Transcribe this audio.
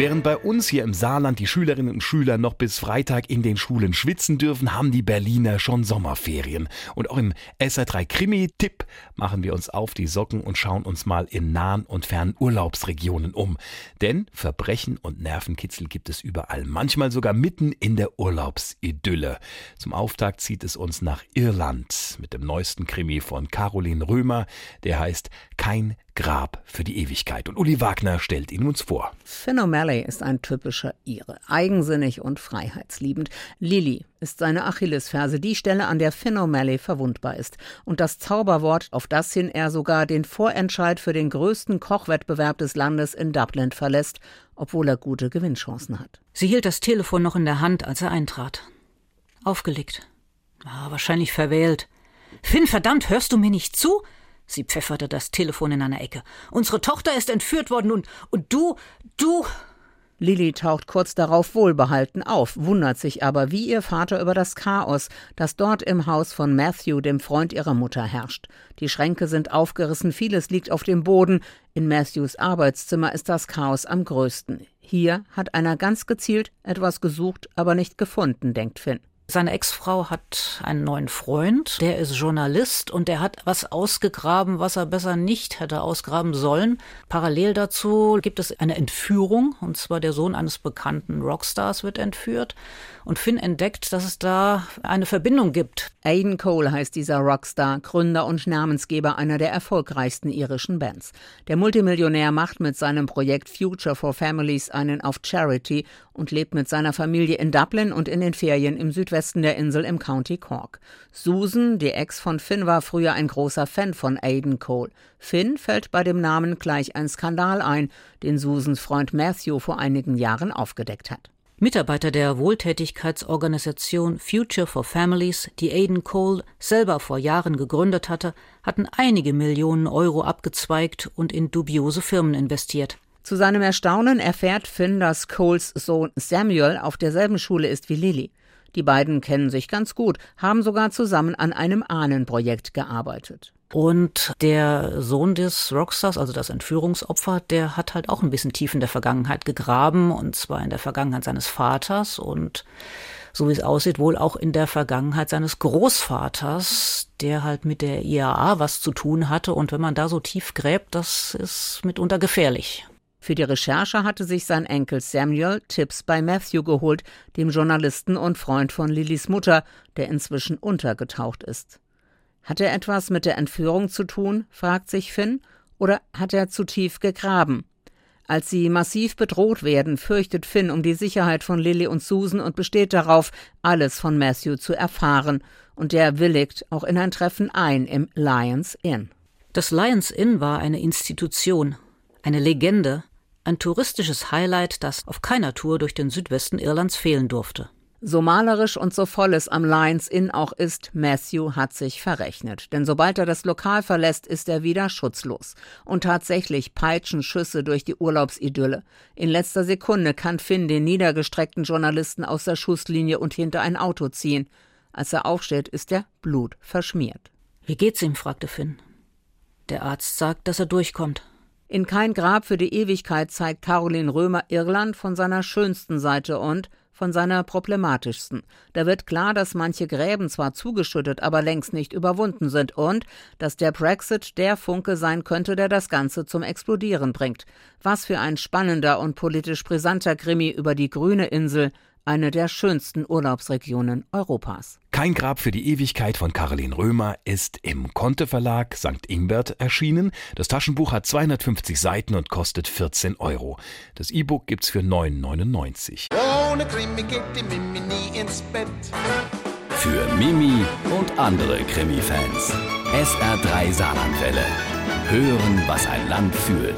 Während bei uns hier im Saarland die Schülerinnen und Schüler noch bis Freitag in den Schulen schwitzen dürfen, haben die Berliner schon Sommerferien. Und auch im SR3 Krimi-Tipp machen wir uns auf die Socken und schauen uns mal in nahen und fernen Urlaubsregionen um. Denn Verbrechen und Nervenkitzel gibt es überall, manchmal sogar mitten in der Urlaubsidylle. Zum Auftakt zieht es uns nach Irland mit dem neuesten Krimi von Caroline Römer, der heißt Kein Grab für die Ewigkeit. Und Uli Wagner stellt ihn uns vor. Finn O'Malley ist ein typischer Ire, eigensinnig und freiheitsliebend. Lily ist seine Achillesferse, die Stelle, an der Finn O'Malley verwundbar ist. Und das Zauberwort, auf das hin er sogar den Vorentscheid für den größten Kochwettbewerb des Landes in Dublin verlässt, obwohl er gute Gewinnchancen hat. Sie hielt das Telefon noch in der Hand, als er eintrat. Aufgelegt. Ah, wahrscheinlich verwählt. Finn, verdammt, hörst du mir nicht zu? Sie pfefferte das Telefon in einer Ecke. Unsere Tochter ist entführt worden und, und du, du. Lilly taucht kurz darauf wohlbehalten auf, wundert sich aber wie ihr Vater über das Chaos, das dort im Haus von Matthew, dem Freund ihrer Mutter, herrscht. Die Schränke sind aufgerissen, vieles liegt auf dem Boden. In Matthews Arbeitszimmer ist das Chaos am größten. Hier hat einer ganz gezielt etwas gesucht, aber nicht gefunden, denkt Finn. Seine Ex-Frau hat einen neuen Freund, der ist Journalist und der hat was ausgegraben, was er besser nicht hätte ausgraben sollen. Parallel dazu gibt es eine Entführung, und zwar der Sohn eines bekannten Rockstars wird entführt. Und Finn entdeckt, dass es da eine Verbindung gibt. Aidan Cole heißt dieser Rockstar, Gründer und Namensgeber einer der erfolgreichsten irischen Bands. Der Multimillionär macht mit seinem Projekt Future for Families einen auf Charity und lebt mit seiner Familie in Dublin und in den Ferien im Südwesten der Insel im County Cork. Susan, die Ex von Finn, war früher ein großer Fan von Aidan Cole. Finn fällt bei dem Namen gleich ein Skandal ein, den Susans Freund Matthew vor einigen Jahren aufgedeckt hat. Mitarbeiter der Wohltätigkeitsorganisation Future for Families, die Aidan Cole selber vor Jahren gegründet hatte, hatten einige Millionen Euro abgezweigt und in dubiose Firmen investiert. Zu seinem Erstaunen erfährt Finn, dass Coles Sohn Samuel auf derselben Schule ist wie Lily. Die beiden kennen sich ganz gut, haben sogar zusammen an einem Ahnenprojekt gearbeitet. Und der Sohn des Rockstars, also das Entführungsopfer, der hat halt auch ein bisschen tief in der Vergangenheit gegraben, und zwar in der Vergangenheit seines Vaters und so wie es aussieht, wohl auch in der Vergangenheit seines Großvaters, der halt mit der IAA was zu tun hatte. Und wenn man da so tief gräbt, das ist mitunter gefährlich. Für die Recherche hatte sich sein Enkel Samuel Tipps bei Matthew geholt, dem Journalisten und Freund von Lillys Mutter, der inzwischen untergetaucht ist. Hat er etwas mit der Entführung zu tun? fragt sich Finn. Oder hat er zu tief gegraben? Als sie massiv bedroht werden, fürchtet Finn um die Sicherheit von Lily und Susan und besteht darauf, alles von Matthew zu erfahren. Und der willigt auch in ein Treffen ein im Lions Inn. Das Lions Inn war eine Institution, eine Legende, ein touristisches Highlight, das auf keiner Tour durch den Südwesten Irlands fehlen durfte. So malerisch und so voll es am Lions Inn auch ist, Matthew hat sich verrechnet. Denn sobald er das Lokal verlässt, ist er wieder schutzlos. Und tatsächlich peitschen Schüsse durch die Urlaubsidylle. In letzter Sekunde kann Finn den niedergestreckten Journalisten aus der Schusslinie und hinter ein Auto ziehen. Als er aufsteht, ist er blutverschmiert. Wie geht's ihm? fragte Finn. Der Arzt sagt, dass er durchkommt. In Kein Grab für die Ewigkeit zeigt Caroline Römer Irland von seiner schönsten Seite und von seiner problematischsten. Da wird klar, dass manche Gräben zwar zugeschüttet, aber längst nicht überwunden sind und dass der Brexit der Funke sein könnte, der das Ganze zum Explodieren bringt. Was für ein spannender und politisch brisanter Krimi über die grüne Insel, eine der schönsten Urlaubsregionen Europas. Kein Grab für die Ewigkeit von Caroline Römer ist im Conte Verlag St. Ingbert erschienen. Das Taschenbuch hat 250 Seiten und kostet 14 Euro. Das E-Book gibt's für 9,99. Ohne Krimi geht die Mimi nie ins Bett. Für Mimi und andere Krimi-Fans. SR3 Saarlandwelle. Hören, was ein Land fühlt.